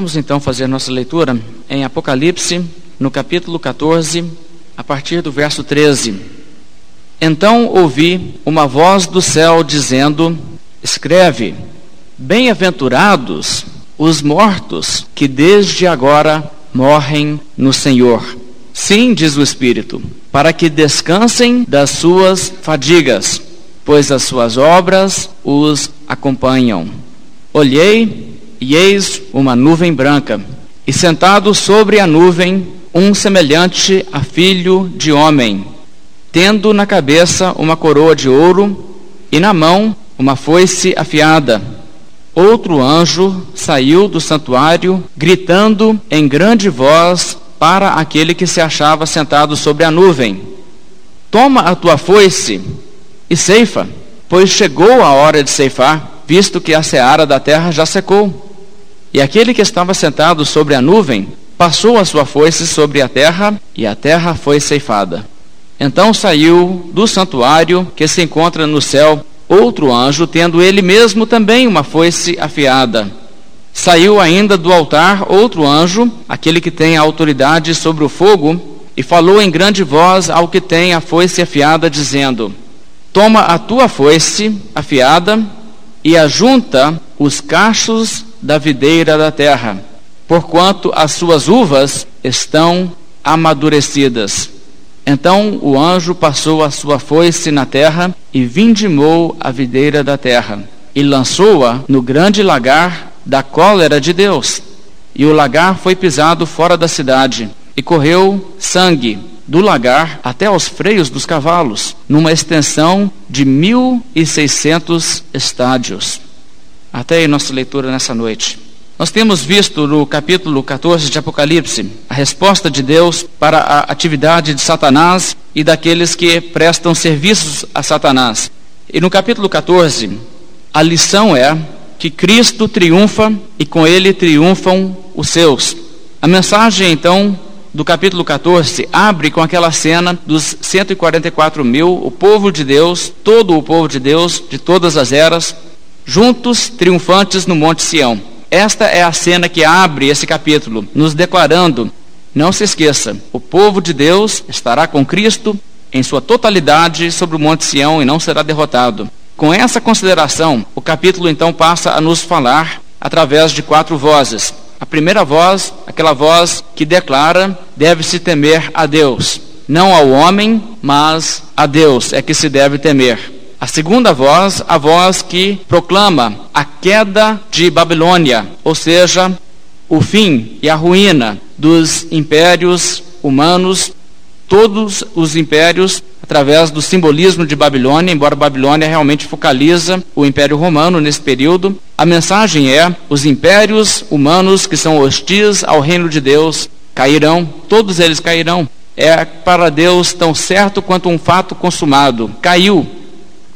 Vamos então fazer nossa leitura em Apocalipse, no capítulo 14, a partir do verso 13. Então ouvi uma voz do céu dizendo: Escreve, bem-aventurados os mortos que desde agora morrem no Senhor. Sim, diz o Espírito, para que descansem das suas fadigas, pois as suas obras os acompanham. Olhei e eis uma nuvem branca, e sentado sobre a nuvem, um semelhante a filho de homem, tendo na cabeça uma coroa de ouro e na mão uma foice afiada. Outro anjo saiu do santuário, gritando em grande voz para aquele que se achava sentado sobre a nuvem: Toma a tua foice e ceifa, pois chegou a hora de ceifar, visto que a seara da terra já secou. E aquele que estava sentado sobre a nuvem passou a sua foice sobre a terra, e a terra foi ceifada. Então saiu do santuário que se encontra no céu outro anjo, tendo ele mesmo também uma foice afiada. Saiu ainda do altar outro anjo, aquele que tem autoridade sobre o fogo, e falou em grande voz ao que tem a foice afiada, dizendo: Toma a tua foice afiada e ajunta os cachos da videira da terra, porquanto as suas uvas estão amadurecidas. Então o anjo passou a sua foice na terra e vindimou a videira da terra, e lançou-a no grande lagar da cólera de Deus. E o lagar foi pisado fora da cidade, e correu sangue do lagar até aos freios dos cavalos, numa extensão de mil e seiscentos estádios. Até aí nossa leitura nessa noite. Nós temos visto no capítulo 14 de Apocalipse a resposta de Deus para a atividade de Satanás e daqueles que prestam serviços a Satanás. E no capítulo 14, a lição é que Cristo triunfa e com ele triunfam os seus. A mensagem, então, do capítulo 14 abre com aquela cena dos 144 mil, o povo de Deus, todo o povo de Deus, de todas as eras, juntos, triunfantes no Monte Sião. Esta é a cena que abre esse capítulo, nos declarando: não se esqueça, o povo de Deus estará com Cristo em sua totalidade sobre o Monte Sião e não será derrotado. Com essa consideração, o capítulo então passa a nos falar através de quatro vozes. A primeira voz, aquela voz que declara: deve-se temer a Deus. Não ao homem, mas a Deus é que se deve temer. A segunda voz, a voz que proclama a queda de Babilônia, ou seja, o fim e a ruína dos impérios humanos, todos os impérios através do simbolismo de Babilônia, embora Babilônia realmente focaliza o Império Romano nesse período. A mensagem é: os impérios humanos que são hostis ao reino de Deus cairão, todos eles cairão. É para Deus tão certo quanto um fato consumado. Caiu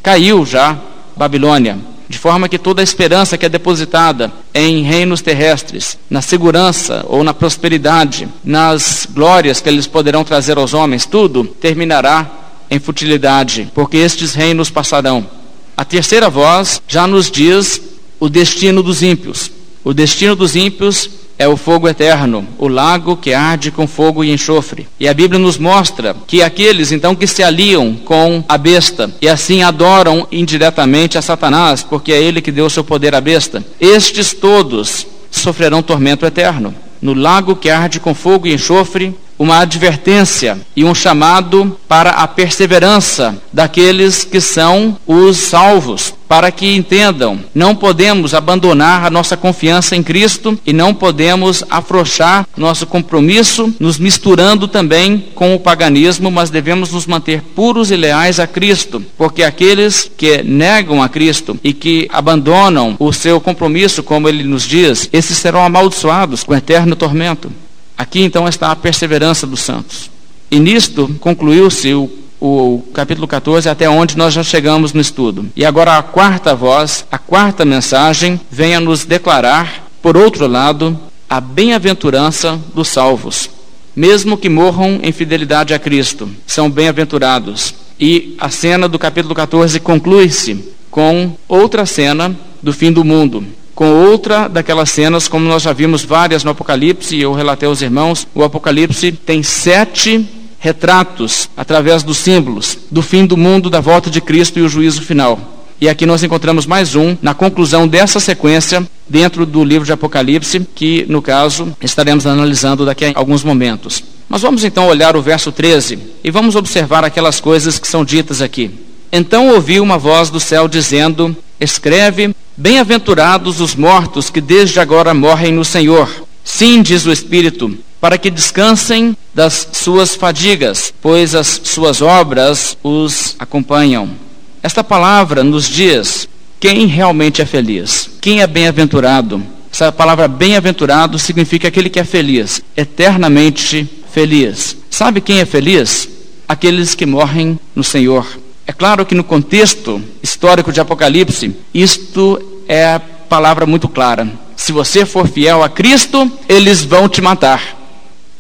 Caiu já Babilônia, de forma que toda a esperança que é depositada em reinos terrestres, na segurança ou na prosperidade, nas glórias que eles poderão trazer aos homens, tudo terminará em futilidade, porque estes reinos passarão. A terceira voz já nos diz o destino dos ímpios. O destino dos ímpios é o fogo eterno, o lago que arde com fogo e enxofre. E a Bíblia nos mostra que aqueles então que se aliam com a besta e assim adoram indiretamente a Satanás, porque é ele que deu seu poder à besta, estes todos sofrerão tormento eterno. No lago que arde com fogo e enxofre, uma advertência e um chamado para a perseverança daqueles que são os salvos, para que entendam, não podemos abandonar a nossa confiança em Cristo e não podemos afrouxar nosso compromisso, nos misturando também com o paganismo, mas devemos nos manter puros e leais a Cristo, porque aqueles que negam a Cristo e que abandonam o seu compromisso, como ele nos diz, esses serão amaldiçoados com eterno tormento. Aqui então está a perseverança dos santos. E nisto concluiu-se o, o, capítulo 14, até onde nós já chegamos no estudo. E agora a quarta voz, a quarta mensagem, vem a nos declarar, por outro lado, a bem-aventurança dos salvos. Mesmo que morram em fidelidade a Cristo, são bem-aventurados. E a cena do capítulo 14 conclui-se com outra cena do fim do mundo. Com outra daquelas cenas, como nós já vimos várias no Apocalipse, e eu relatei aos irmãos, o Apocalipse tem sete retratos, através dos símbolos, do fim do mundo, da volta de Cristo e o juízo final. E aqui nós encontramos mais um, na conclusão dessa sequência, dentro do livro de Apocalipse, que, no caso, estaremos analisando daqui a alguns momentos. Mas vamos então olhar o verso 13 e vamos observar aquelas coisas que são ditas aqui. Então ouvi uma voz do céu dizendo: Escreve, bem-aventurados os mortos que desde agora morrem no Senhor. Sim, diz o Espírito, para que descansem das suas fadigas, pois as suas obras os acompanham. Esta palavra nos diz quem realmente é feliz, quem é bem-aventurado. Essa palavra bem-aventurado significa aquele que é feliz, eternamente feliz. Sabe quem é feliz? Aqueles que morrem no Senhor. É claro que no contexto histórico de Apocalipse, isto é palavra muito clara. Se você for fiel a Cristo, eles vão te matar.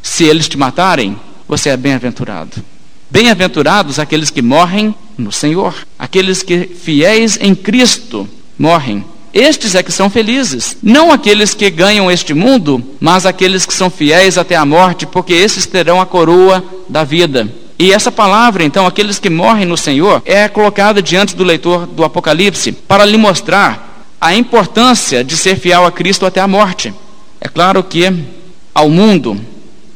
Se eles te matarem, você é bem-aventurado. Bem-aventurados aqueles que morrem no Senhor, aqueles que fiéis em Cristo morrem. Estes é que são felizes, não aqueles que ganham este mundo, mas aqueles que são fiéis até a morte, porque esses terão a coroa da vida. E essa palavra, então, aqueles que morrem no Senhor, é colocada diante do leitor do Apocalipse para lhe mostrar a importância de ser fiel a Cristo até a morte. É claro que ao mundo,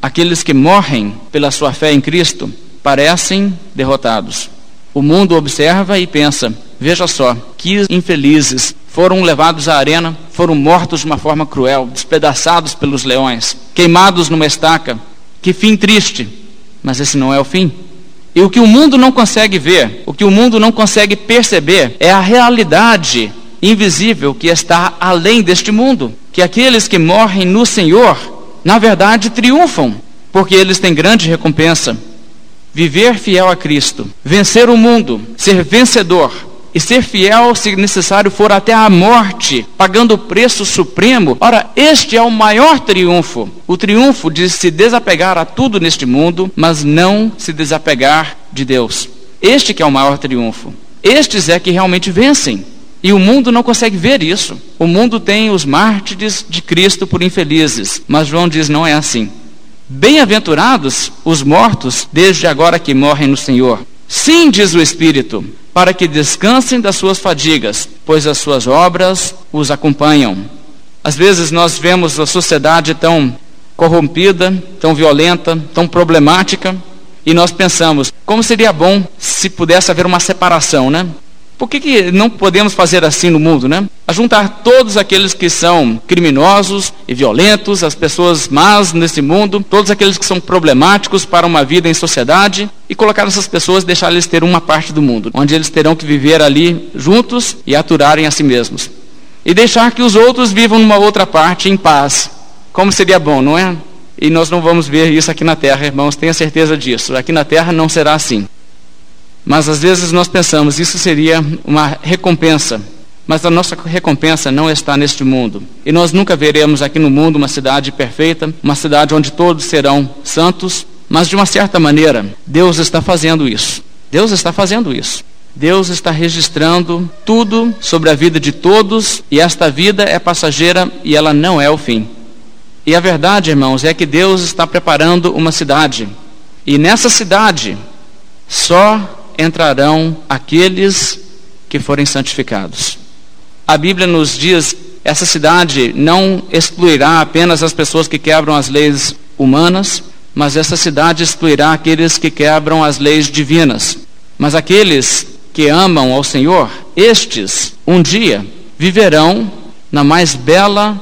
aqueles que morrem pela sua fé em Cristo, parecem derrotados. O mundo observa e pensa: veja só, que infelizes foram levados à arena, foram mortos de uma forma cruel, despedaçados pelos leões, queimados numa estaca. Que fim triste! Mas esse não é o fim. E o que o mundo não consegue ver, o que o mundo não consegue perceber, é a realidade invisível que está além deste mundo. Que aqueles que morrem no Senhor, na verdade, triunfam, porque eles têm grande recompensa viver fiel a Cristo, vencer o mundo, ser vencedor e ser fiel, se necessário for, até a morte, pagando o preço supremo. Ora, este é o maior triunfo: o triunfo de se desapegar a tudo neste mundo, mas não se desapegar de Deus. Este que é o maior triunfo. Estes é que realmente vencem. E o mundo não consegue ver isso. O mundo tem os mártires de Cristo por infelizes, mas João diz não é assim. Bem-aventurados os mortos, desde agora que morrem no Senhor. Sim, diz o Espírito, para que descansem das suas fadigas, pois as suas obras os acompanham. Às vezes nós vemos a sociedade tão corrompida, tão violenta, tão problemática, e nós pensamos, como seria bom se pudesse haver uma separação, né? Por que, que não podemos fazer assim no mundo, né? A juntar todos aqueles que são criminosos e violentos, as pessoas más nesse mundo, todos aqueles que são problemáticos para uma vida em sociedade, e colocar essas pessoas, deixar eles ter uma parte do mundo, onde eles terão que viver ali juntos e aturarem a si mesmos. E deixar que os outros vivam numa outra parte em paz. Como seria bom, não é? E nós não vamos ver isso aqui na terra, irmãos, tenha certeza disso. Aqui na terra não será assim. Mas às vezes nós pensamos, isso seria uma recompensa. Mas a nossa recompensa não está neste mundo. E nós nunca veremos aqui no mundo uma cidade perfeita, uma cidade onde todos serão santos. Mas de uma certa maneira, Deus está fazendo isso. Deus está fazendo isso. Deus está registrando tudo sobre a vida de todos, e esta vida é passageira e ela não é o fim. E a verdade, irmãos, é que Deus está preparando uma cidade. E nessa cidade, só entrarão aqueles que forem santificados. A Bíblia nos diz: essa cidade não excluirá apenas as pessoas que quebram as leis humanas, mas essa cidade excluirá aqueles que quebram as leis divinas. Mas aqueles que amam ao Senhor, estes, um dia, viverão na mais bela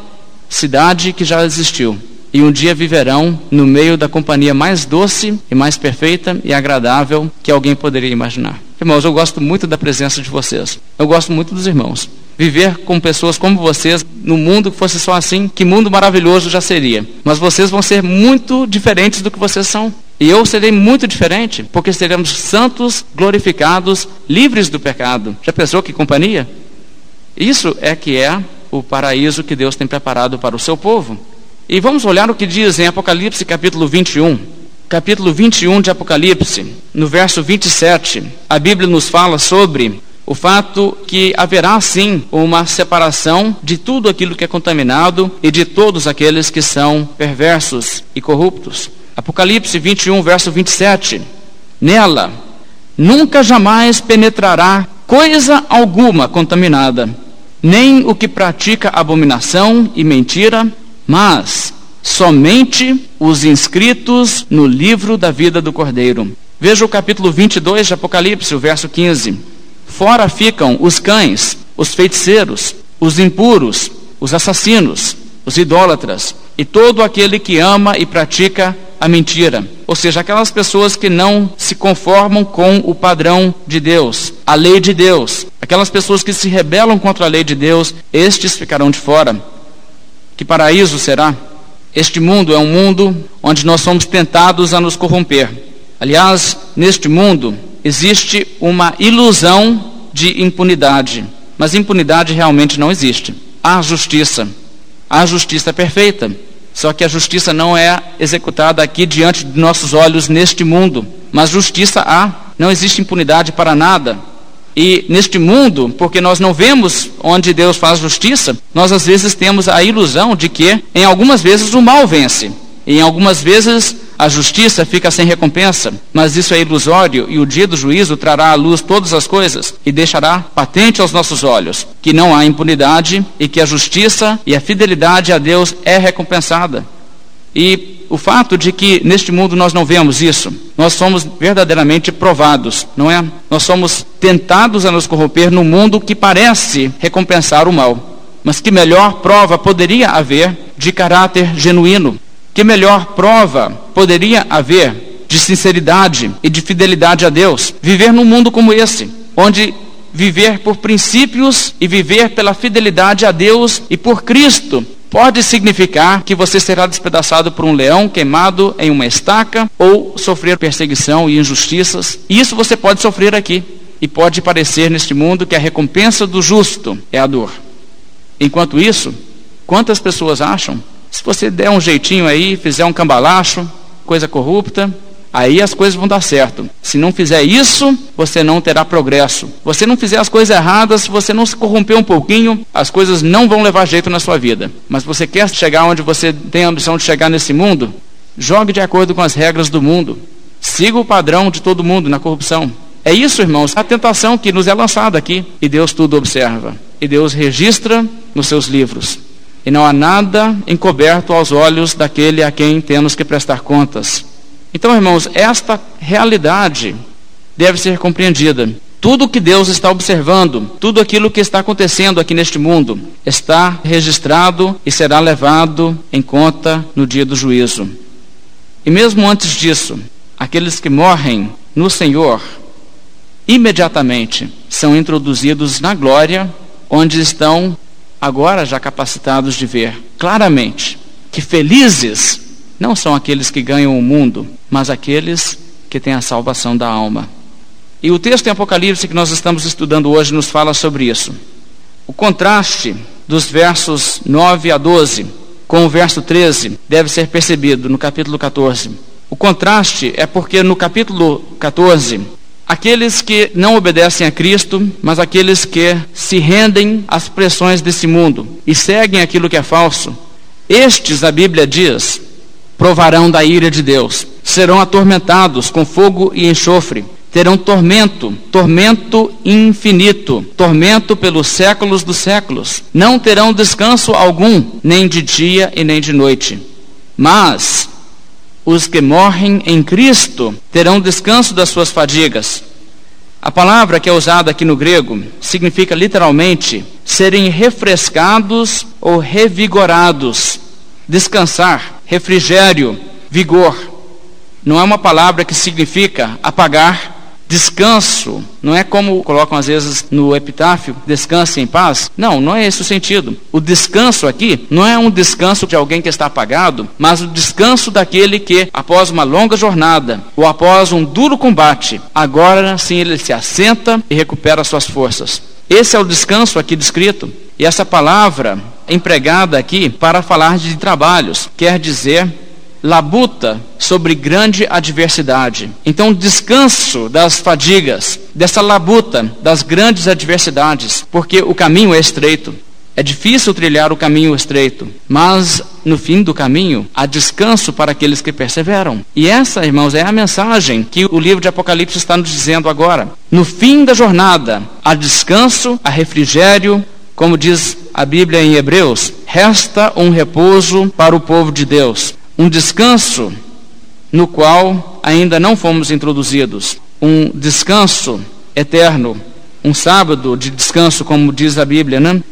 cidade que já existiu e um dia viverão no meio da companhia mais doce e mais perfeita e agradável que alguém poderia imaginar. Irmãos, eu gosto muito da presença de vocês. Eu gosto muito dos irmãos. Viver com pessoas como vocês, no mundo que fosse só assim, que mundo maravilhoso já seria. Mas vocês vão ser muito diferentes do que vocês são. E eu serei muito diferente, porque seremos santos, glorificados, livres do pecado. Já pensou que companhia? Isso é que é o paraíso que Deus tem preparado para o seu povo. E vamos olhar o que diz em Apocalipse capítulo 21. Capítulo 21 de Apocalipse, no verso 27, a Bíblia nos fala sobre o fato que haverá sim uma separação de tudo aquilo que é contaminado e de todos aqueles que são perversos e corruptos. Apocalipse 21, verso 27. Nela nunca jamais penetrará coisa alguma contaminada, nem o que pratica abominação e mentira, mas somente os inscritos no livro da vida do Cordeiro. Veja o capítulo 22 de Apocalipse, o verso 15. Fora ficam os cães, os feiticeiros, os impuros, os assassinos, os idólatras e todo aquele que ama e pratica a mentira. Ou seja, aquelas pessoas que não se conformam com o padrão de Deus, a lei de Deus. Aquelas pessoas que se rebelam contra a lei de Deus, estes ficarão de fora. Que paraíso será? Este mundo é um mundo onde nós somos tentados a nos corromper. Aliás, neste mundo, existe uma ilusão de impunidade, mas impunidade realmente não existe. Há justiça, há justiça perfeita, só que a justiça não é executada aqui diante de nossos olhos neste mundo, mas justiça há, não existe impunidade para nada. E neste mundo, porque nós não vemos onde Deus faz justiça, nós às vezes temos a ilusão de que, em algumas vezes, o mal vence, em algumas vezes a justiça fica sem recompensa, mas isso é ilusório e o dia do juízo trará à luz todas as coisas e deixará patente aos nossos olhos que não há impunidade e que a justiça e a fidelidade a Deus é recompensada. E o fato de que neste mundo nós não vemos isso, nós somos verdadeiramente provados, não é? Nós somos tentados a nos corromper no mundo que parece recompensar o mal. Mas que melhor prova poderia haver de caráter genuíno, que melhor prova poderia haver de sinceridade e de fidelidade a Deus? Viver num mundo como esse, onde viver por princípios e viver pela fidelidade a Deus e por Cristo pode significar que você será despedaçado por um leão queimado em uma estaca ou sofrer perseguição e injustiças. Isso você pode sofrer aqui e pode parecer neste mundo que a recompensa do justo é a dor. Enquanto isso, quantas pessoas acham se você der um jeitinho aí, fizer um cambalacho, coisa corrupta, aí as coisas vão dar certo. Se não fizer isso, você não terá progresso. Você não fizer as coisas erradas, se você não se corromper um pouquinho, as coisas não vão levar jeito na sua vida. Mas você quer chegar onde você tem a ambição de chegar nesse mundo? Jogue de acordo com as regras do mundo. Siga o padrão de todo mundo na corrupção. É isso, irmãos, a tentação que nos é lançada aqui. E Deus tudo observa. E Deus registra nos seus livros e não há nada encoberto aos olhos daquele a quem temos que prestar contas. Então, irmãos, esta realidade deve ser compreendida. Tudo que Deus está observando, tudo aquilo que está acontecendo aqui neste mundo, está registrado e será levado em conta no dia do juízo. E mesmo antes disso, aqueles que morrem no Senhor, imediatamente são introduzidos na glória, onde estão agora já capacitados de ver claramente que felizes não são aqueles que ganham o mundo, mas aqueles que têm a salvação da alma. E o texto em Apocalipse que nós estamos estudando hoje nos fala sobre isso. O contraste dos versos 9 a 12 com o verso 13 deve ser percebido no capítulo 14. O contraste é porque no capítulo 14 Aqueles que não obedecem a Cristo, mas aqueles que se rendem às pressões desse mundo e seguem aquilo que é falso, estes, a Bíblia diz, provarão da ira de Deus, serão atormentados com fogo e enxofre, terão tormento, tormento infinito, tormento pelos séculos dos séculos. Não terão descanso algum, nem de dia e nem de noite. Mas os que morrem em Cristo terão descanso das suas fadigas. A palavra que é usada aqui no grego significa literalmente serem refrescados ou revigorados, descansar, refrigério, vigor. Não é uma palavra que significa apagar, Descanso não é como colocam às vezes no epitáfio, descanse em paz. Não, não é esse o sentido. O descanso aqui não é um descanso de alguém que está apagado, mas o descanso daquele que, após uma longa jornada ou após um duro combate, agora sim ele se assenta e recupera suas forças. Esse é o descanso aqui descrito. E essa palavra empregada aqui para falar de trabalhos quer dizer labuta sobre grande adversidade. Então, descanso das fadigas, dessa labuta, das grandes adversidades, porque o caminho é estreito. É difícil trilhar o caminho estreito, mas no fim do caminho há descanso para aqueles que perseveram. E essa, irmãos, é a mensagem que o livro de Apocalipse está nos dizendo agora. No fim da jornada, há descanso, há refrigério, como diz a Bíblia em Hebreus, resta um repouso para o povo de Deus, um descanso no qual ainda não fomos introduzidos, um descanso eterno, um sábado de descanso, como diz a Bíblia, né?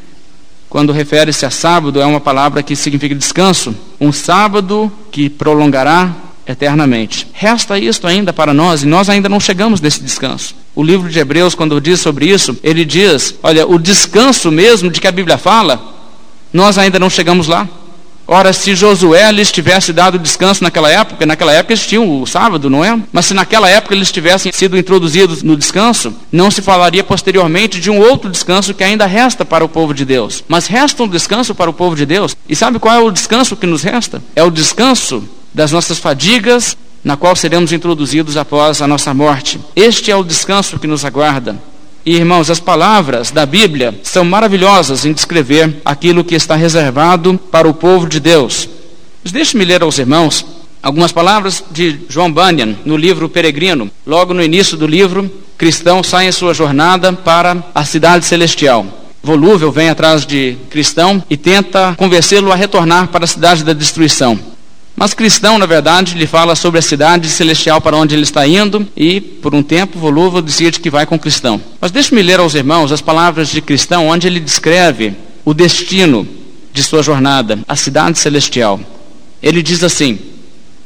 quando refere-se a sábado, é uma palavra que significa descanso, um sábado que prolongará eternamente. Resta isto ainda para nós e nós ainda não chegamos nesse descanso. O livro de Hebreus, quando diz sobre isso, ele diz: olha, o descanso mesmo de que a Bíblia fala, nós ainda não chegamos lá. Ora, se Josué lhes tivesse dado descanso naquela época, naquela época eles tinham o sábado, não é? Mas se naquela época eles tivessem sido introduzidos no descanso, não se falaria posteriormente de um outro descanso que ainda resta para o povo de Deus. Mas resta um descanso para o povo de Deus. E sabe qual é o descanso que nos resta? É o descanso das nossas fadigas, na qual seremos introduzidos após a nossa morte. Este é o descanso que nos aguarda. E irmãos, as palavras da Bíblia são maravilhosas em descrever aquilo que está reservado para o povo de Deus. Deixe-me ler aos irmãos algumas palavras de João Bunyan no livro Peregrino. Logo no início do livro, cristão sai em sua jornada para a cidade celestial. Volúvel vem atrás de cristão e tenta convencê-lo a retornar para a cidade da destruição. Mas cristão, na verdade, lhe fala sobre a cidade celestial para onde ele está indo e, por um tempo, volúvel decide que vai com cristão. Mas deixe-me ler aos irmãos as palavras de cristão, onde ele descreve o destino de sua jornada, a cidade celestial. Ele diz assim: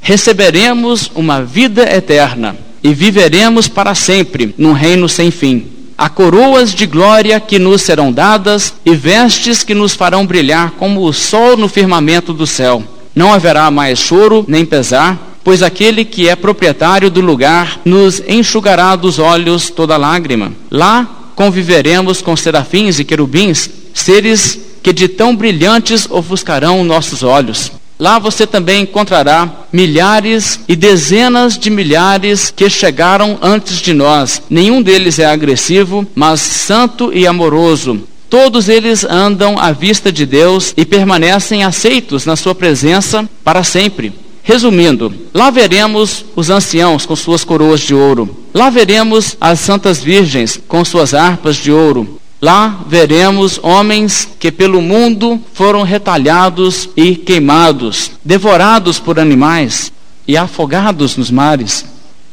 Receberemos uma vida eterna e viveremos para sempre num reino sem fim. Há coroas de glória que nos serão dadas e vestes que nos farão brilhar como o sol no firmamento do céu não haverá mais choro nem pesar, pois aquele que é proprietário do lugar nos enxugará dos olhos toda lágrima. Lá conviveremos com serafins e querubins, seres que de tão brilhantes ofuscarão nossos olhos. Lá você também encontrará milhares e dezenas de milhares que chegaram antes de nós. Nenhum deles é agressivo, mas santo e amoroso. Todos eles andam à vista de Deus e permanecem aceitos na sua presença para sempre. Resumindo, lá veremos os anciãos com suas coroas de ouro. Lá veremos as santas virgens com suas harpas de ouro. Lá veremos homens que pelo mundo foram retalhados e queimados, devorados por animais e afogados nos mares,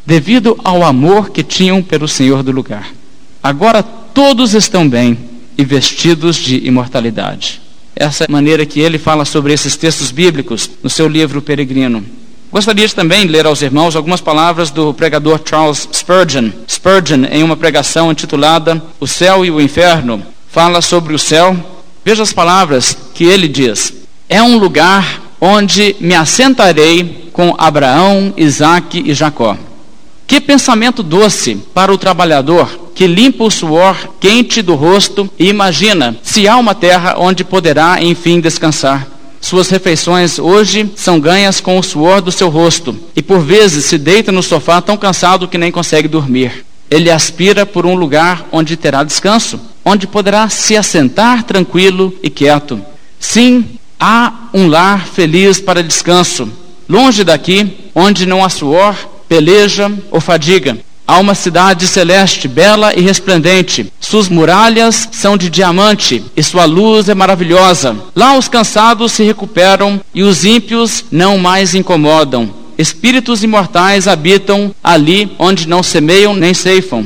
devido ao amor que tinham pelo Senhor do lugar. Agora todos estão bem e vestidos de imortalidade. Essa é a maneira que ele fala sobre esses textos bíblicos no seu livro Peregrino. Gostaria de também ler aos irmãos algumas palavras do pregador Charles Spurgeon. Spurgeon, em uma pregação intitulada O Céu e o Inferno, fala sobre o céu. Veja as palavras que ele diz: É um lugar onde me assentarei com Abraão, Isaque e Jacó. Que pensamento doce para o trabalhador que limpa o suor quente do rosto e imagina se há uma terra onde poderá enfim descansar. Suas refeições hoje são ganhas com o suor do seu rosto e por vezes se deita no sofá tão cansado que nem consegue dormir. Ele aspira por um lugar onde terá descanso, onde poderá se assentar tranquilo e quieto. Sim, há um lar feliz para descanso, longe daqui, onde não há suor, peleja ou fadiga. Há uma cidade celeste, bela e resplendente. Suas muralhas são de diamante e sua luz é maravilhosa. Lá os cansados se recuperam e os ímpios não mais incomodam. Espíritos imortais habitam ali onde não semeiam nem ceifam.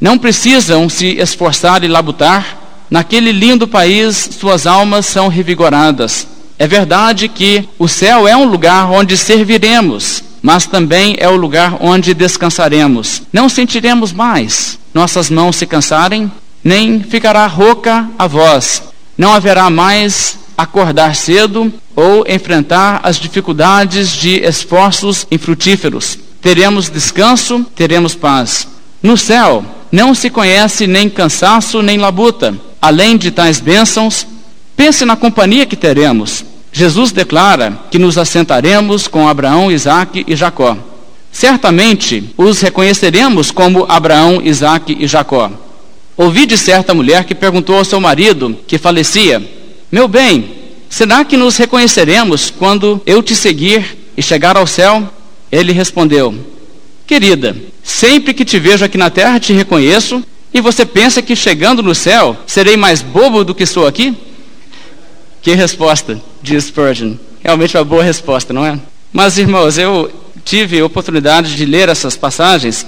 Não precisam se esforçar e labutar. Naquele lindo país, suas almas são revigoradas. É verdade que o céu é um lugar onde serviremos mas também é o lugar onde descansaremos. Não sentiremos mais nossas mãos se cansarem, nem ficará rouca a voz. Não haverá mais acordar cedo ou enfrentar as dificuldades de esforços infrutíferos. Teremos descanso, teremos paz. No céu não se conhece nem cansaço nem labuta. Além de tais bênçãos, pense na companhia que teremos Jesus declara que nos assentaremos com Abraão, Isaque e Jacó. Certamente os reconheceremos como Abraão, Isaque e Jacó. Ouvi de certa mulher que perguntou ao seu marido, que falecia: Meu bem, será que nos reconheceremos quando eu te seguir e chegar ao céu? Ele respondeu: Querida, sempre que te vejo aqui na terra te reconheço, e você pensa que chegando no céu serei mais bobo do que sou aqui? Que resposta, diz Spurgeon. Realmente uma boa resposta, não é? Mas, irmãos, eu tive a oportunidade de ler essas passagens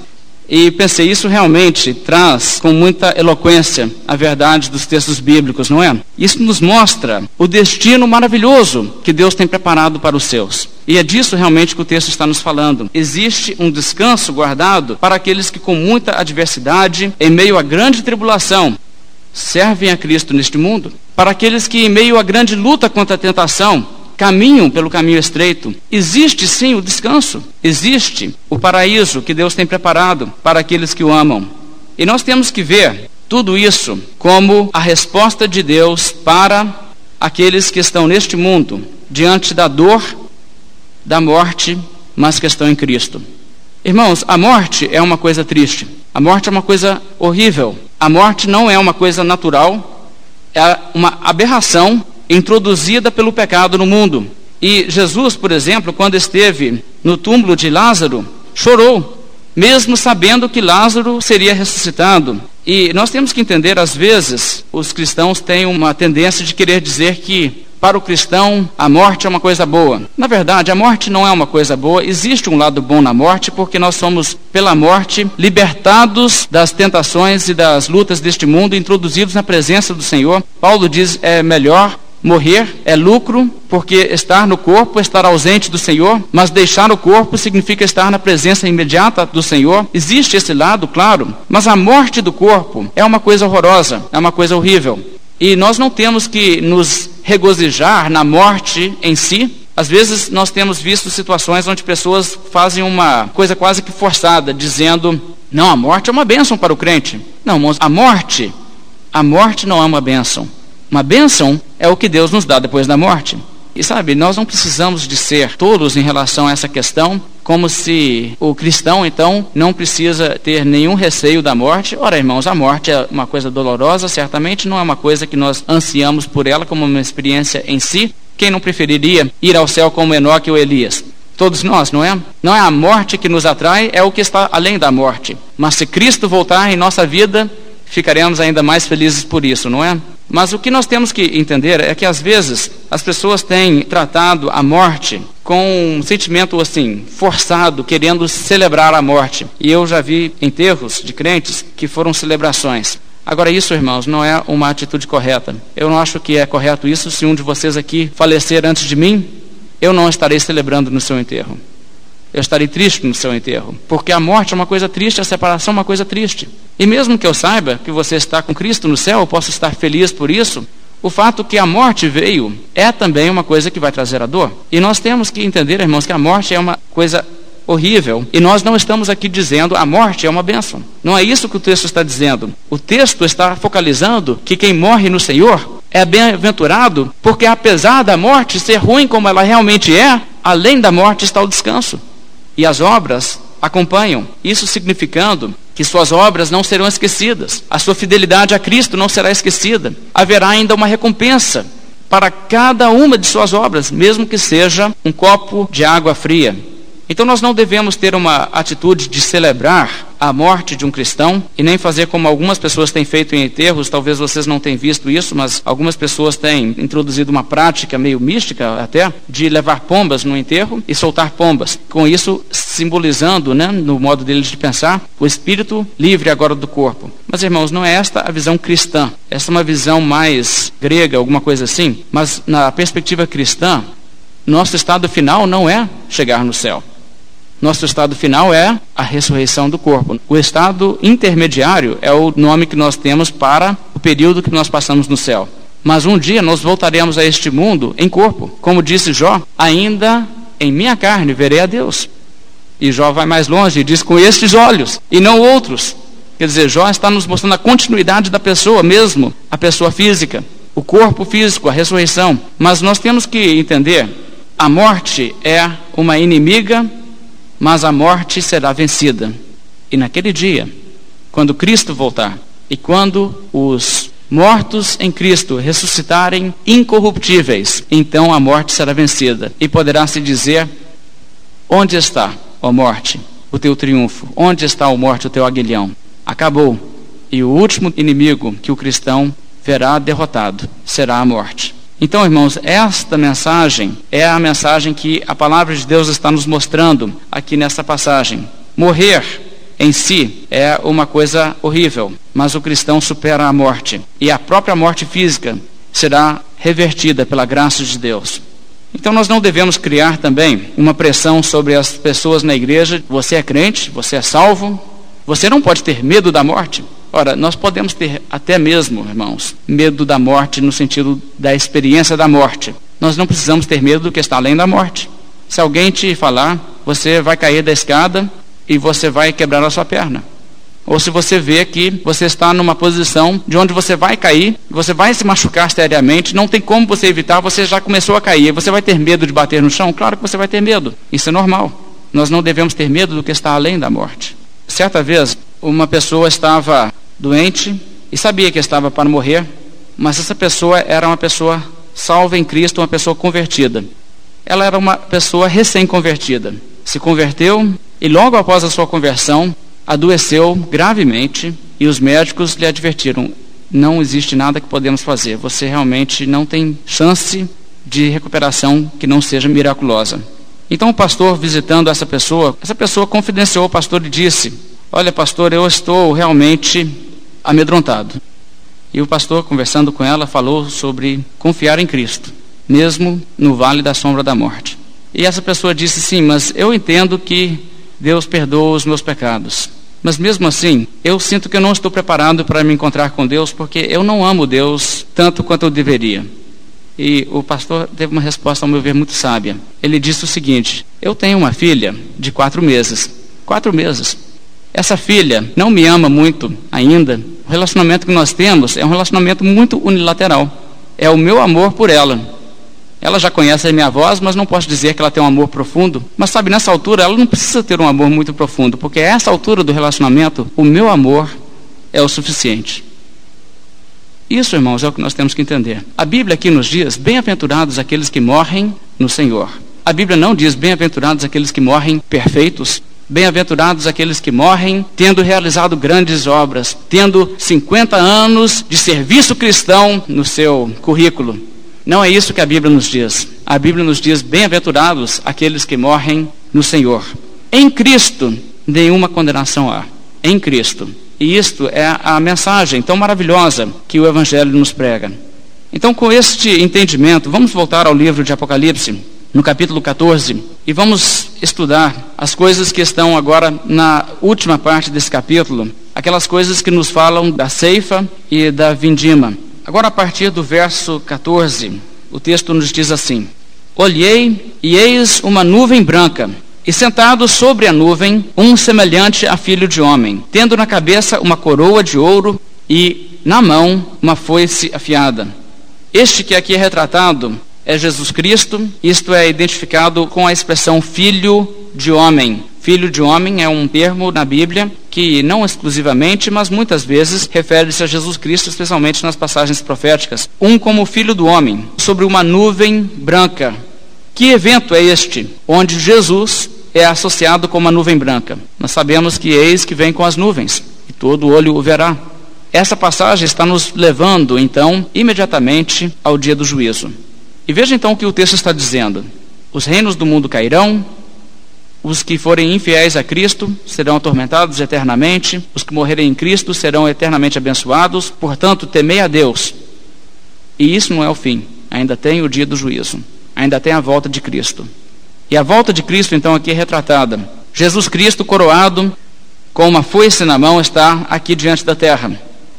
e pensei, isso realmente traz com muita eloquência a verdade dos textos bíblicos, não é? Isso nos mostra o destino maravilhoso que Deus tem preparado para os seus. E é disso realmente que o texto está nos falando. Existe um descanso guardado para aqueles que, com muita adversidade, em meio a grande tribulação, servem a Cristo neste mundo. Para aqueles que, em meio a grande luta contra a tentação, caminham pelo caminho estreito. Existe sim o descanso, existe o paraíso que Deus tem preparado para aqueles que o amam. E nós temos que ver tudo isso como a resposta de Deus para aqueles que estão neste mundo diante da dor, da morte, mas que estão em Cristo. Irmãos, a morte é uma coisa triste. A morte é uma coisa horrível. A morte não é uma coisa natural, é uma aberração introduzida pelo pecado no mundo. E Jesus, por exemplo, quando esteve no túmulo de Lázaro, chorou, mesmo sabendo que Lázaro seria ressuscitado. E nós temos que entender, às vezes, os cristãos têm uma tendência de querer dizer que para o cristão, a morte é uma coisa boa. Na verdade, a morte não é uma coisa boa. Existe um lado bom na morte, porque nós somos, pela morte, libertados das tentações e das lutas deste mundo, introduzidos na presença do Senhor. Paulo diz: é melhor Morrer é lucro, porque estar no corpo é estar ausente do Senhor, mas deixar o corpo significa estar na presença imediata do Senhor. Existe esse lado, claro, mas a morte do corpo é uma coisa horrorosa, é uma coisa horrível. E nós não temos que nos regozijar na morte em si. Às vezes nós temos visto situações onde pessoas fazem uma coisa quase que forçada, dizendo: não, a morte é uma bênção para o crente. Não, a morte, a morte não é uma bênção. Uma bênção é o que Deus nos dá depois da morte. E sabe, nós não precisamos de ser tolos em relação a essa questão, como se o cristão então não precisa ter nenhum receio da morte. Ora, irmãos, a morte é uma coisa dolorosa, certamente não é uma coisa que nós ansiamos por ela como uma experiência em si. Quem não preferiria ir ao céu como Enoque ou Elias? Todos nós, não é? Não é a morte que nos atrai, é o que está além da morte. Mas se Cristo voltar em nossa vida, ficaremos ainda mais felizes por isso, não é? Mas o que nós temos que entender é que às vezes as pessoas têm tratado a morte com um sentimento assim, forçado, querendo celebrar a morte. E eu já vi enterros de crentes que foram celebrações. Agora, isso, irmãos, não é uma atitude correta. Eu não acho que é correto isso. Se um de vocês aqui falecer antes de mim, eu não estarei celebrando no seu enterro. Eu estarei triste no seu enterro, porque a morte é uma coisa triste, a separação é uma coisa triste. E mesmo que eu saiba que você está com Cristo no céu, eu posso estar feliz por isso. O fato que a morte veio é também uma coisa que vai trazer a dor. E nós temos que entender, irmãos, que a morte é uma coisa horrível. E nós não estamos aqui dizendo a morte é uma bênção. Não é isso que o texto está dizendo. O texto está focalizando que quem morre no Senhor é bem-aventurado, porque apesar da morte ser ruim como ela realmente é, além da morte está o descanso e as obras acompanham. Isso significando que suas obras não serão esquecidas, a sua fidelidade a Cristo não será esquecida. Haverá ainda uma recompensa para cada uma de suas obras, mesmo que seja um copo de água fria. Então nós não devemos ter uma atitude de celebrar a morte de um cristão e nem fazer como algumas pessoas têm feito em enterros, talvez vocês não tenham visto isso, mas algumas pessoas têm introduzido uma prática meio mística até de levar pombas no enterro e soltar pombas. Com isso simbolizando, né, no modo deles de pensar, o espírito livre agora do corpo. Mas irmãos, não é esta a visão cristã. Essa é uma visão mais grega, alguma coisa assim, mas na perspectiva cristã, nosso estado final não é chegar no céu. Nosso estado final é a ressurreição do corpo. O estado intermediário é o nome que nós temos para o período que nós passamos no céu. Mas um dia nós voltaremos a este mundo em corpo. Como disse Jó, ainda em minha carne verei a Deus. E Jó vai mais longe e diz com estes olhos e não outros. Quer dizer, Jó está nos mostrando a continuidade da pessoa mesmo, a pessoa física. o corpo físico, a ressurreição. Mas nós temos que entender: a morte é uma inimiga, mas a morte será vencida. E naquele dia, quando Cristo voltar, e quando os mortos em Cristo ressuscitarem incorruptíveis, então a morte será vencida. E poderá se dizer: Onde está, ó morte, o teu triunfo? Onde está, ó morte, o teu aguilhão? Acabou. E o último inimigo que o cristão verá derrotado será a morte. Então, irmãos, esta mensagem é a mensagem que a palavra de Deus está nos mostrando aqui nessa passagem. Morrer em si é uma coisa horrível, mas o cristão supera a morte. E a própria morte física será revertida pela graça de Deus. Então nós não devemos criar também uma pressão sobre as pessoas na igreja. Você é crente, você é salvo, você não pode ter medo da morte. Ora, nós podemos ter até mesmo, irmãos, medo da morte no sentido da experiência da morte. Nós não precisamos ter medo do que está além da morte. Se alguém te falar, você vai cair da escada e você vai quebrar a sua perna. Ou se você vê que você está numa posição de onde você vai cair, você vai se machucar seriamente, não tem como você evitar, você já começou a cair. Você vai ter medo de bater no chão? Claro que você vai ter medo. Isso é normal. Nós não devemos ter medo do que está além da morte. Certa vez, uma pessoa estava doente e sabia que estava para morrer, mas essa pessoa era uma pessoa salva em Cristo, uma pessoa convertida. Ela era uma pessoa recém-convertida. Se converteu e logo após a sua conversão, adoeceu gravemente e os médicos lhe advertiram: não existe nada que podemos fazer, você realmente não tem chance de recuperação que não seja miraculosa. Então o pastor visitando essa pessoa, essa pessoa confidenciou ao pastor e disse: Olha, pastor, eu estou realmente amedrontado. E o pastor, conversando com ela, falou sobre confiar em Cristo, mesmo no vale da sombra da morte. E essa pessoa disse: Sim, mas eu entendo que Deus perdoa os meus pecados. Mas mesmo assim, eu sinto que eu não estou preparado para me encontrar com Deus, porque eu não amo Deus tanto quanto eu deveria. E o pastor teve uma resposta, ao meu ver, muito sábia. Ele disse o seguinte: Eu tenho uma filha de quatro meses. Quatro meses. Essa filha não me ama muito ainda. Relacionamento que nós temos é um relacionamento muito unilateral. É o meu amor por ela. Ela já conhece a minha voz, mas não posso dizer que ela tem um amor profundo. Mas sabe, nessa altura, ela não precisa ter um amor muito profundo, porque a essa altura do relacionamento, o meu amor é o suficiente. Isso, irmãos, é o que nós temos que entender. A Bíblia aqui nos diz: bem-aventurados aqueles que morrem no Senhor. A Bíblia não diz bem-aventurados aqueles que morrem perfeitos. Bem-aventurados aqueles que morrem tendo realizado grandes obras, tendo 50 anos de serviço cristão no seu currículo. Não é isso que a Bíblia nos diz. A Bíblia nos diz: bem-aventurados aqueles que morrem no Senhor. Em Cristo, nenhuma condenação há. Em Cristo. E isto é a mensagem tão maravilhosa que o Evangelho nos prega. Então, com este entendimento, vamos voltar ao livro de Apocalipse, no capítulo 14, e vamos estudar as coisas que estão agora na última parte desse capítulo, aquelas coisas que nos falam da ceifa e da vindima. Agora, a partir do verso 14, o texto nos diz assim: Olhei e eis uma nuvem branca, e sentado sobre a nuvem, um semelhante a filho de homem, tendo na cabeça uma coroa de ouro e na mão uma foice afiada. Este que aqui é retratado é Jesus Cristo, isto é identificado com a expressão filho de homem. Filho de homem é um termo na Bíblia que não exclusivamente, mas muitas vezes refere-se a Jesus Cristo, especialmente nas passagens proféticas. Um como filho do homem, sobre uma nuvem branca. Que evento é este onde Jesus é associado com uma nuvem branca? Nós sabemos que eis que vem com as nuvens, e todo olho o verá. Essa passagem está nos levando, então, imediatamente ao dia do juízo. E veja então o que o texto está dizendo: Os reinos do mundo cairão, os que forem infiéis a Cristo serão atormentados eternamente, os que morrerem em Cristo serão eternamente abençoados. Portanto, temei a Deus. E isso não é o fim, ainda tem o dia do juízo, ainda tem a volta de Cristo. E a volta de Cristo, então, aqui é retratada. Jesus Cristo, coroado, com uma foice na mão, está aqui diante da terra.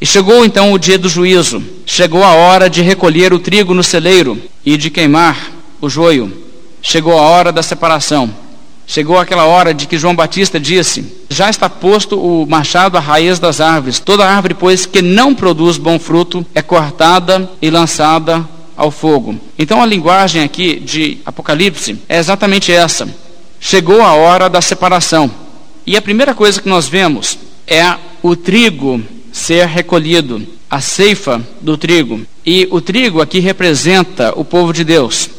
E chegou então o dia do juízo, chegou a hora de recolher o trigo no celeiro e de queimar o joio, chegou a hora da separação. Chegou aquela hora de que João Batista disse: Já está posto o machado à raiz das árvores. Toda árvore, pois, que não produz bom fruto é cortada e lançada ao fogo. Então a linguagem aqui de Apocalipse é exatamente essa. Chegou a hora da separação. E a primeira coisa que nós vemos é o trigo ser recolhido, a ceifa do trigo. E o trigo aqui representa o povo de Deus.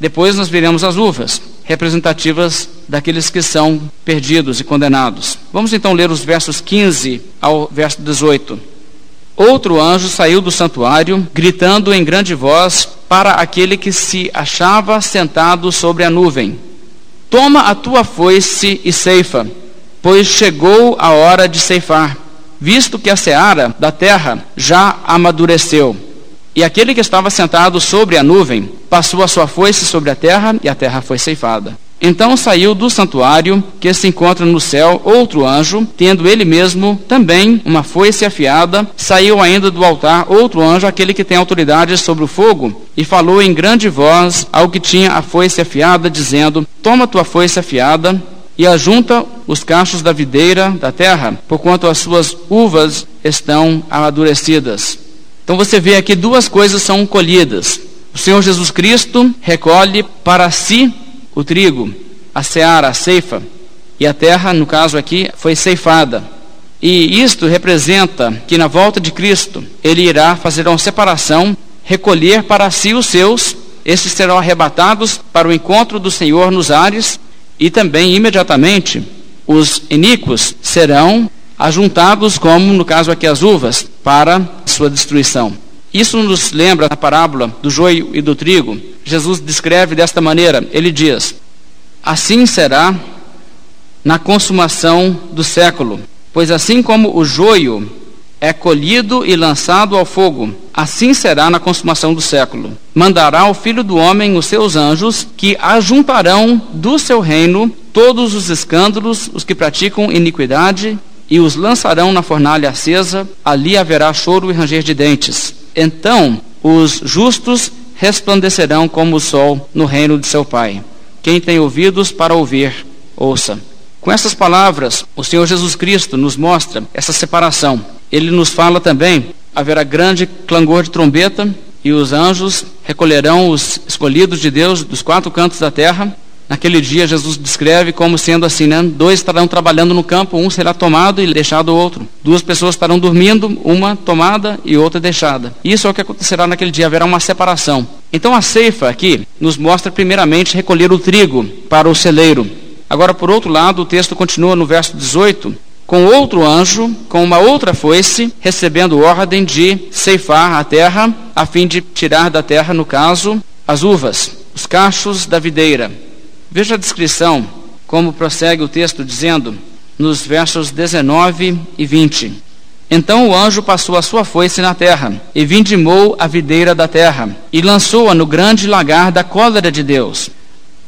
Depois nós veremos as uvas, representativas daqueles que são perdidos e condenados. Vamos então ler os versos 15 ao verso 18. Outro anjo saiu do santuário, gritando em grande voz para aquele que se achava sentado sobre a nuvem: Toma a tua foice e ceifa, pois chegou a hora de ceifar, visto que a seara da terra já amadureceu. E aquele que estava sentado sobre a nuvem passou a sua foice sobre a terra, e a terra foi ceifada. Então saiu do santuário que se encontra no céu outro anjo, tendo ele mesmo também uma foice afiada. Saiu ainda do altar outro anjo, aquele que tem autoridade sobre o fogo, e falou em grande voz ao que tinha a foice afiada, dizendo: Toma tua foice afiada e ajunta os cachos da videira da terra, porquanto as suas uvas estão amadurecidas. Então você vê aqui duas coisas são colhidas. O Senhor Jesus Cristo recolhe para si o trigo, a seara, a ceifa, e a terra, no caso aqui, foi ceifada. E isto representa que na volta de Cristo, ele irá fazer uma separação, recolher para si os seus, esses serão arrebatados para o encontro do Senhor nos ares, e também imediatamente os iníquos serão ajuntados, como no caso aqui as uvas, para sua destruição. Isso nos lembra a parábola do joio e do trigo. Jesus descreve desta maneira: ele diz: Assim será na consumação do século, pois assim como o joio é colhido e lançado ao fogo, assim será na consumação do século. Mandará o Filho do Homem os seus anjos, que ajuntarão do seu reino todos os escândalos, os que praticam iniquidade, e os lançarão na fornalha acesa, ali haverá choro e ranger de dentes. Então os justos resplandecerão como o sol no reino de seu Pai. Quem tem ouvidos para ouvir, ouça. Com essas palavras, o Senhor Jesus Cristo nos mostra essa separação. Ele nos fala também: haverá grande clangor de trombeta, e os anjos recolherão os escolhidos de Deus dos quatro cantos da terra, Naquele dia, Jesus descreve como sendo assim, né? Dois estarão trabalhando no campo, um será tomado e deixado o outro. Duas pessoas estarão dormindo, uma tomada e outra deixada. Isso é o que acontecerá naquele dia, haverá uma separação. Então a ceifa aqui nos mostra primeiramente recolher o trigo para o celeiro. Agora, por outro lado, o texto continua no verso 18, com outro anjo, com uma outra foice, recebendo ordem de ceifar a terra, a fim de tirar da terra, no caso, as uvas, os cachos da videira. Veja a descrição, como prossegue o texto dizendo, nos versos 19 e 20. Então o anjo passou a sua foice na terra, e vindimou a videira da terra, e lançou-a no grande lagar da cólera de Deus.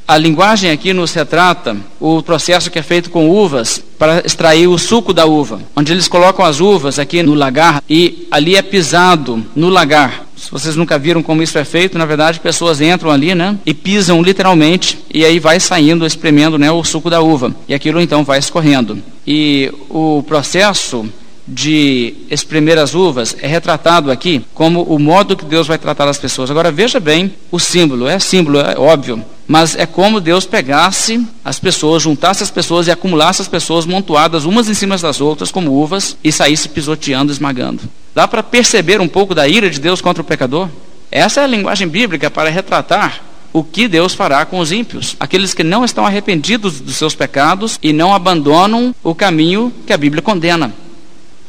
A linguagem aqui nos retrata o processo que é feito com uvas para extrair o suco da uva, onde eles colocam as uvas aqui no lagar e ali é pisado no lagar. Se vocês nunca viram como isso é feito, na verdade, pessoas entram ali, né, e pisam literalmente, e aí vai saindo, espremendo, né, o suco da uva, e aquilo então vai escorrendo. E o processo de espremer as uvas é retratado aqui como o modo que Deus vai tratar as pessoas. Agora veja bem o símbolo, é símbolo, é óbvio, mas é como Deus pegasse as pessoas, juntasse as pessoas e acumulasse as pessoas montuadas umas em cima das outras como uvas e saísse pisoteando, esmagando. Dá para perceber um pouco da ira de Deus contra o pecador? Essa é a linguagem bíblica para retratar o que Deus fará com os ímpios, aqueles que não estão arrependidos dos seus pecados e não abandonam o caminho que a Bíblia condena.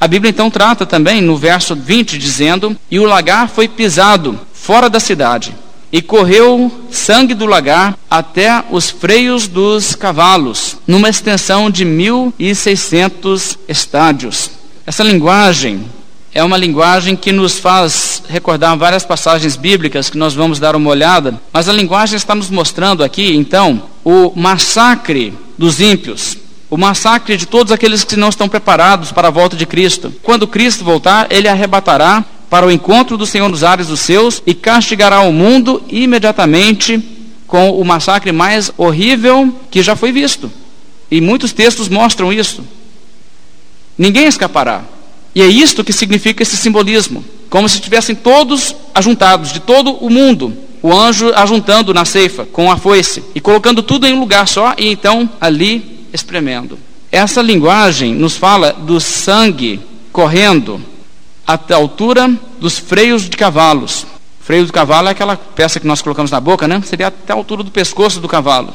A Bíblia então trata também no verso 20 dizendo: "E o lagar foi pisado fora da cidade, e correu sangue do lagar até os freios dos cavalos, numa extensão de mil e seiscentos estádios." Essa linguagem é uma linguagem que nos faz recordar várias passagens bíblicas que nós vamos dar uma olhada, mas a linguagem está nos mostrando aqui, então, o massacre dos ímpios, o massacre de todos aqueles que não estão preparados para a volta de Cristo. Quando Cristo voltar, ele arrebatará para o encontro do Senhor nos ares dos seus e castigará o mundo imediatamente com o massacre mais horrível que já foi visto. E muitos textos mostram isso. Ninguém escapará. E é isto que significa esse simbolismo. Como se estivessem todos ajuntados, de todo o mundo, o anjo ajuntando na ceifa com a foice e colocando tudo em um lugar só e então ali espremendo. Essa linguagem nos fala do sangue correndo até a altura dos freios de cavalos. Freio do cavalo é aquela peça que nós colocamos na boca, né? Seria até a altura do pescoço do cavalo.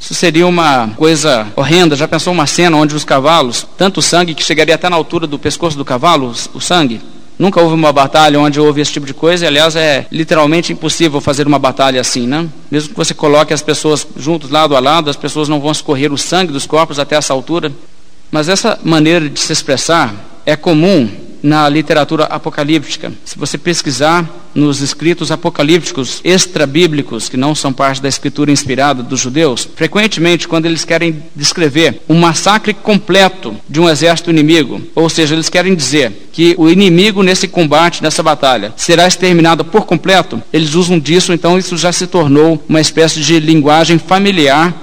Isso seria uma coisa horrenda. Já pensou uma cena onde os cavalos, tanto sangue que chegaria até na altura do pescoço do cavalo, o sangue? Nunca houve uma batalha onde houve esse tipo de coisa, e, aliás, é literalmente impossível fazer uma batalha assim, né? Mesmo que você coloque as pessoas juntos, lado a lado, as pessoas não vão escorrer o sangue dos corpos até essa altura. Mas essa maneira de se expressar é comum na literatura apocalíptica. Se você pesquisar nos escritos apocalípticos extra-bíblicos, que não são parte da escritura inspirada dos judeus, frequentemente, quando eles querem descrever um massacre completo de um exército inimigo, ou seja, eles querem dizer que o inimigo nesse combate, nessa batalha, será exterminado por completo, eles usam disso, então isso já se tornou uma espécie de linguagem familiar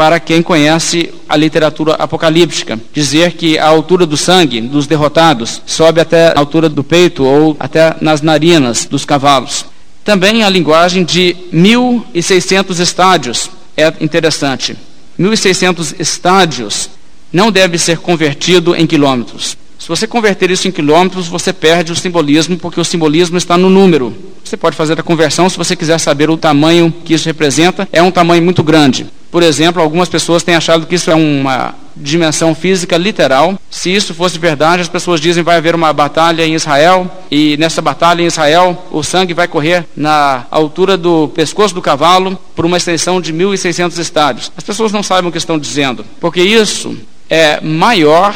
para quem conhece a literatura apocalíptica. Dizer que a altura do sangue dos derrotados sobe até a altura do peito ou até nas narinas dos cavalos. Também a linguagem de 1.600 estádios é interessante. 1.600 estádios não deve ser convertido em quilômetros. Se você converter isso em quilômetros, você perde o simbolismo, porque o simbolismo está no número. Você pode fazer a conversão se você quiser saber o tamanho que isso representa. É um tamanho muito grande. Por exemplo, algumas pessoas têm achado que isso é uma dimensão física literal. Se isso fosse verdade, as pessoas dizem vai haver uma batalha em Israel e nessa batalha em Israel o sangue vai correr na altura do pescoço do cavalo por uma extensão de 1.600 estádios. As pessoas não sabem o que estão dizendo, porque isso é maior,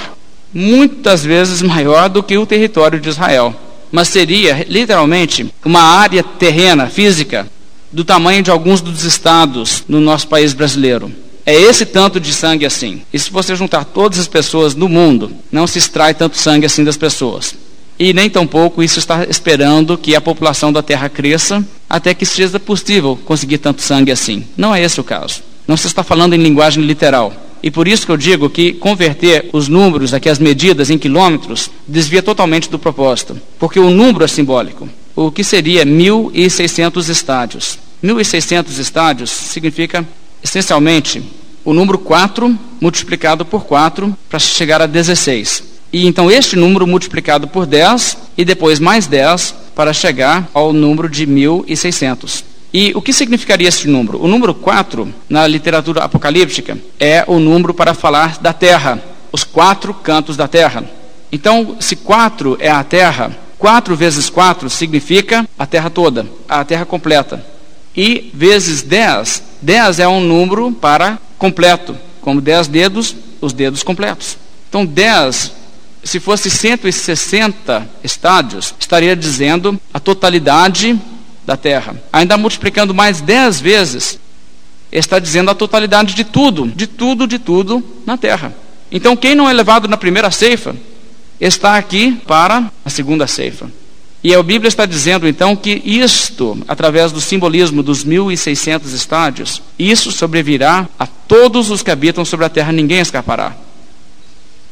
muitas vezes maior do que o território de Israel. Mas seria literalmente uma área terrena, física, do tamanho de alguns dos estados no nosso país brasileiro. É esse tanto de sangue assim. E se você juntar todas as pessoas no mundo, não se extrai tanto sangue assim das pessoas. E nem tampouco isso está esperando que a população da Terra cresça até que seja possível conseguir tanto sangue assim. Não é esse o caso. Não se está falando em linguagem literal. E por isso que eu digo que converter os números, aqui as medidas, em quilômetros, desvia totalmente do propósito. Porque o número é simbólico. O que seria 1.600 estádios? 1.600 estádios significa, essencialmente, o número 4 multiplicado por 4 para chegar a 16. E então este número multiplicado por 10 e depois mais 10 para chegar ao número de 1.600. E o que significaria esse número? O número 4, na literatura apocalíptica, é o número para falar da terra, os quatro cantos da terra. Então, se 4 é a terra, 4 vezes 4 significa a terra toda, a terra completa. E vezes 10, 10 é um número para completo, como 10 dedos, os dedos completos. Então 10, se fosse 160 estádios, estaria dizendo a totalidade da terra. Ainda multiplicando mais 10 vezes, está dizendo a totalidade de tudo, de tudo, de tudo na terra. Então quem não é levado na primeira ceifa, está aqui para a segunda ceifa. E a Bíblia está dizendo então que isto, através do simbolismo dos 1.600 estádios, isso sobrevirá a todos os que habitam sobre a terra, ninguém escapará.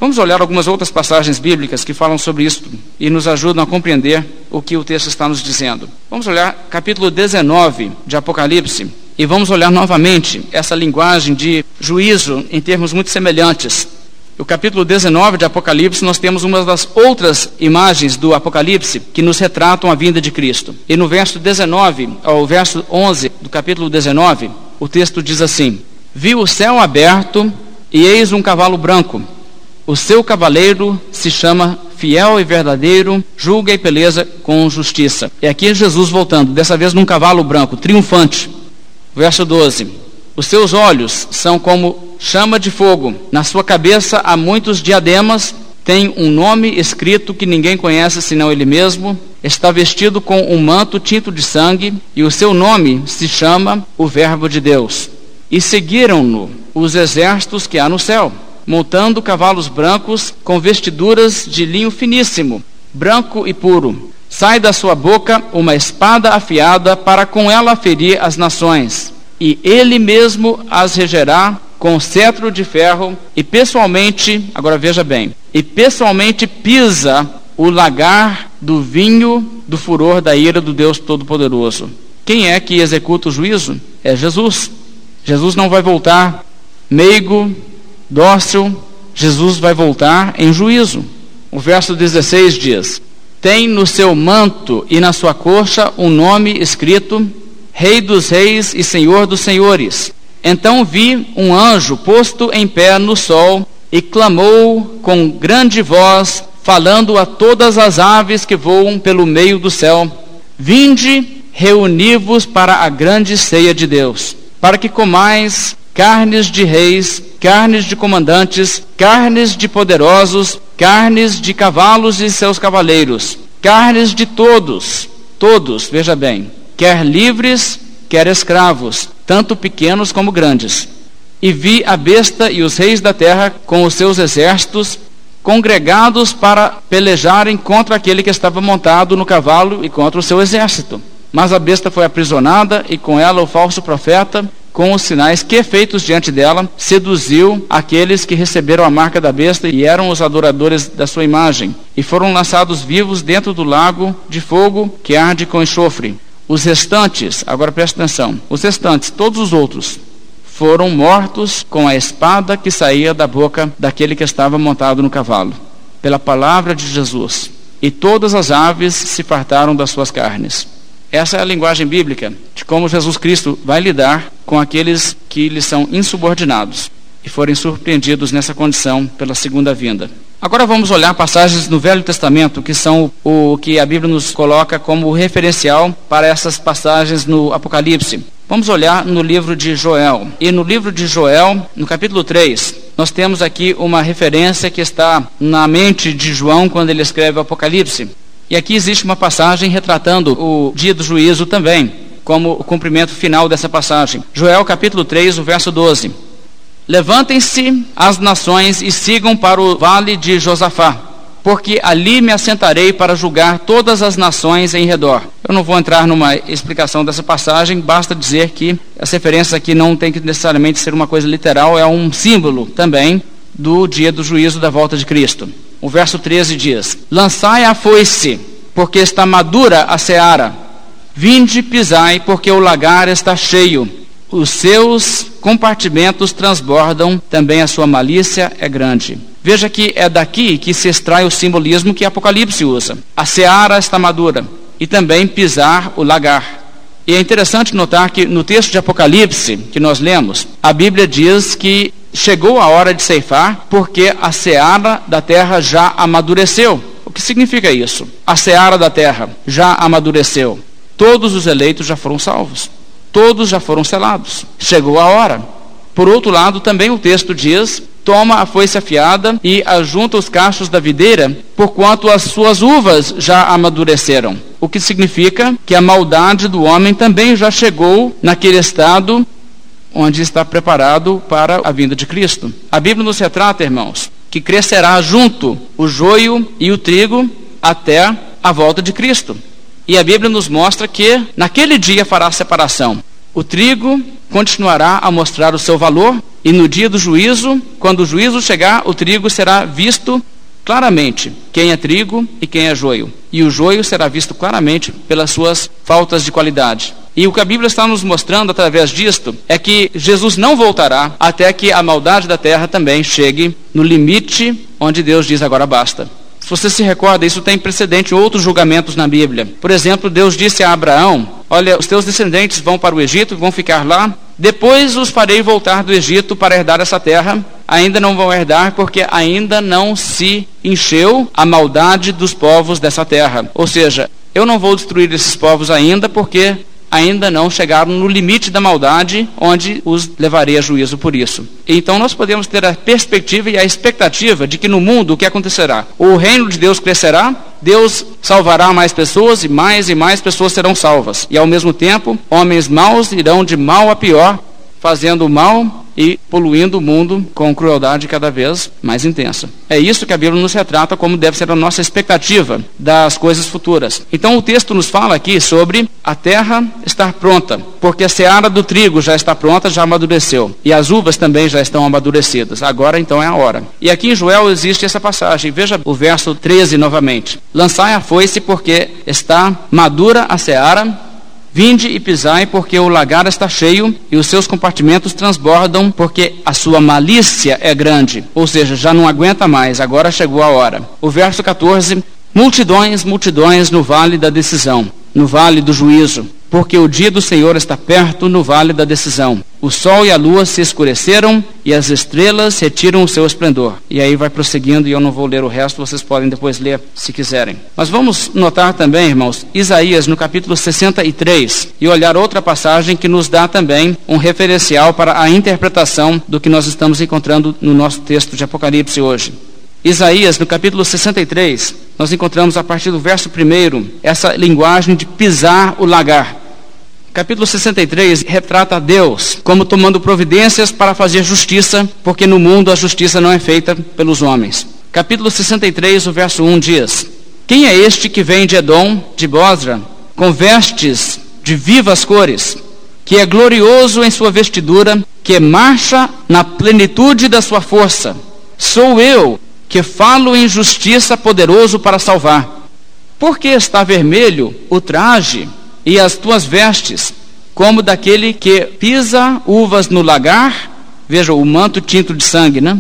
Vamos olhar algumas outras passagens bíblicas que falam sobre isso e nos ajudam a compreender o que o texto está nos dizendo. Vamos olhar capítulo 19 de Apocalipse e vamos olhar novamente essa linguagem de juízo em termos muito semelhantes no capítulo 19 de Apocalipse, nós temos uma das outras imagens do Apocalipse que nos retratam a vinda de Cristo. E no verso 19 ao verso 11 do capítulo 19, o texto diz assim: Vi o céu aberto e eis um cavalo branco. O seu cavaleiro se chama Fiel e Verdadeiro, julga e peleza com justiça. E aqui Jesus voltando, dessa vez num cavalo branco, triunfante. Verso 12: Os seus olhos são como chama de fogo. Na sua cabeça há muitos diademas, tem um nome escrito que ninguém conhece senão ele mesmo. Está vestido com um manto tinto de sangue, e o seu nome se chama o Verbo de Deus. E seguiram-no os exércitos que há no céu, montando cavalos brancos com vestiduras de linho finíssimo, branco e puro. Sai da sua boca uma espada afiada para com ela ferir as nações e ele mesmo as regerá com cetro de ferro e pessoalmente, agora veja bem, e pessoalmente pisa o lagar do vinho do furor da ira do Deus Todo-Poderoso. Quem é que executa o juízo? É Jesus. Jesus não vai voltar meigo, dócil, Jesus vai voltar em juízo. O verso 16 diz: Tem no seu manto e na sua coxa um nome escrito: Rei dos Reis e Senhor dos Senhores. Então vi um anjo posto em pé no sol e clamou com grande voz, falando a todas as aves que voam pelo meio do céu: Vinde, reuni-vos para a grande ceia de Deus, para que comais carnes de reis, carnes de comandantes, carnes de poderosos, carnes de cavalos e seus cavaleiros, carnes de todos, todos, veja bem, quer livres, quer escravos, tanto pequenos como grandes. E vi a besta e os reis da terra com os seus exércitos congregados para pelejarem contra aquele que estava montado no cavalo e contra o seu exército. Mas a besta foi aprisionada e com ela o falso profeta com os sinais que, feitos diante dela, seduziu aqueles que receberam a marca da besta e eram os adoradores da sua imagem, e foram lançados vivos dentro do lago de fogo que arde com enxofre. Os restantes, agora preste atenção, os restantes, todos os outros, foram mortos com a espada que saía da boca daquele que estava montado no cavalo, pela palavra de Jesus. E todas as aves se fartaram das suas carnes. Essa é a linguagem bíblica de como Jesus Cristo vai lidar com aqueles que lhe são insubordinados e forem surpreendidos nessa condição pela segunda vinda. Agora vamos olhar passagens no Velho Testamento que são o, que a Bíblia nos coloca como referencial para essas passagens no Apocalipse. Vamos olhar no livro de Joel. E no livro de Joel, no capítulo 3, nós temos aqui uma referência que está na mente de João quando ele escreve o Apocalipse. E aqui existe uma passagem retratando o dia do juízo também, como o cumprimento final dessa passagem. Joel capítulo 3, o verso 12. Levantem-se as nações e sigam para o vale de Josafá, porque ali me assentarei para julgar todas as nações em redor. Eu não vou entrar numa explicação dessa passagem, basta dizer que as referências aqui não tem que necessariamente ser uma coisa literal, é um símbolo também do dia do juízo da volta de Cristo. O verso 13 diz: Lançai a foice, porque está madura a seara. Vinde pisai, porque o lagar está cheio. Os seus compartimentos transbordam, também a sua malícia é grande. Veja que é daqui que se extrai o simbolismo que Apocalipse usa. A seara está madura e também pisar o lagar. E é interessante notar que no texto de Apocalipse que nós lemos, a Bíblia diz que chegou a hora de ceifar, porque a seara da terra já amadureceu. O que significa isso? A seara da terra já amadureceu. Todos os eleitos já foram salvos. Todos já foram selados. Chegou a hora. Por outro lado, também o texto diz: toma a foice afiada e ajunta os cachos da videira, porquanto as suas uvas já amadureceram. O que significa que a maldade do homem também já chegou naquele estado onde está preparado para a vinda de Cristo. A Bíblia nos retrata, irmãos, que crescerá junto o joio e o trigo até a volta de Cristo. E a Bíblia nos mostra que naquele dia fará separação. O trigo continuará a mostrar o seu valor, e no dia do juízo, quando o juízo chegar, o trigo será visto claramente quem é trigo e quem é joio. E o joio será visto claramente pelas suas faltas de qualidade. E o que a Bíblia está nos mostrando através disto é que Jesus não voltará até que a maldade da terra também chegue no limite onde Deus diz agora basta. Se você se recorda, isso tem precedente em outros julgamentos na Bíblia. Por exemplo, Deus disse a Abraão: Olha, os teus descendentes vão para o Egito, vão ficar lá. Depois os farei voltar do Egito para herdar essa terra. Ainda não vão herdar, porque ainda não se encheu a maldade dos povos dessa terra. Ou seja, eu não vou destruir esses povos ainda, porque ainda não chegaram no limite da maldade, onde os levarei a juízo por isso. Então nós podemos ter a perspectiva e a expectativa de que no mundo o que acontecerá? O reino de Deus crescerá, Deus salvará mais pessoas e mais e mais pessoas serão salvas. E ao mesmo tempo, homens maus irão de mal a pior, fazendo mal e poluindo o mundo com crueldade cada vez mais intensa. É isso que a Bíblia nos retrata como deve ser a nossa expectativa das coisas futuras. Então o texto nos fala aqui sobre a terra estar pronta, porque a seara do trigo já está pronta, já amadureceu, e as uvas também já estão amadurecidas. Agora então é a hora. E aqui em Joel existe essa passagem. Veja o verso 13 novamente. Lançai a foice porque está madura a seara Vinde e pisai, porque o lagar está cheio e os seus compartimentos transbordam, porque a sua malícia é grande. Ou seja, já não aguenta mais, agora chegou a hora. O verso 14: Multidões, multidões no vale da decisão, no vale do juízo porque o dia do Senhor está perto no vale da decisão. O sol e a lua se escureceram e as estrelas retiram o seu esplendor. E aí vai prosseguindo e eu não vou ler o resto, vocês podem depois ler se quiserem. Mas vamos notar também, irmãos, Isaías no capítulo 63 e olhar outra passagem que nos dá também um referencial para a interpretação do que nós estamos encontrando no nosso texto de Apocalipse hoje. Isaías, no capítulo 63, nós encontramos a partir do verso 1 essa linguagem de pisar o lagar. Capítulo 63 retrata a Deus como tomando providências para fazer justiça, porque no mundo a justiça não é feita pelos homens. Capítulo 63, o verso 1 diz: Quem é este que vem de Edom, de Bosra, com vestes de vivas cores, que é glorioso em sua vestidura, que marcha na plenitude da sua força? Sou eu que falo em justiça poderoso para salvar. Por que está vermelho o traje e as tuas vestes, como daquele que pisa uvas no lagar, veja o manto tinto de sangue, né?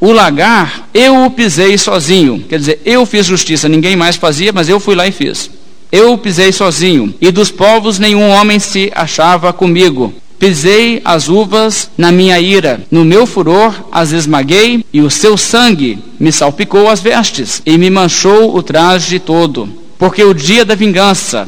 O lagar, eu o pisei sozinho, quer dizer, eu fiz justiça, ninguém mais fazia, mas eu fui lá e fiz. Eu o pisei sozinho, e dos povos nenhum homem se achava comigo. Pisei as uvas na minha ira, no meu furor as esmaguei, e o seu sangue me salpicou as vestes, e me manchou o traje todo. Porque o dia da vingança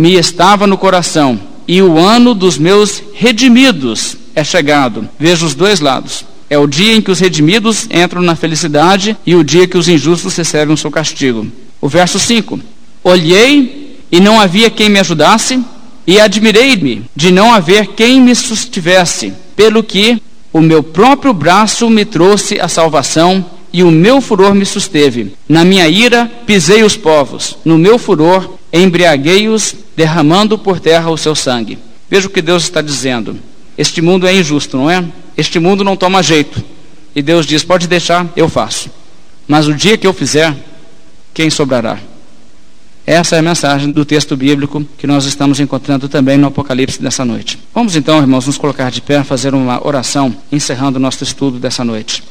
me estava no coração, e o ano dos meus redimidos é chegado. Veja os dois lados. É o dia em que os redimidos entram na felicidade e o dia que os injustos recebem o seu castigo. O verso 5: Olhei e não havia quem me ajudasse, e admirei-me de não haver quem me sustivesse, pelo que o meu próprio braço me trouxe a salvação e o meu furor me susteve. Na minha ira pisei os povos, no meu furor embriaguei-os, derramando por terra o seu sangue. Veja o que Deus está dizendo. Este mundo é injusto, não é? Este mundo não toma jeito. E Deus diz: pode deixar, eu faço. Mas o dia que eu fizer, quem sobrará? Essa é a mensagem do texto bíblico que nós estamos encontrando também no Apocalipse dessa noite. Vamos então, irmãos, nos colocar de pé, fazer uma oração, encerrando o nosso estudo dessa noite.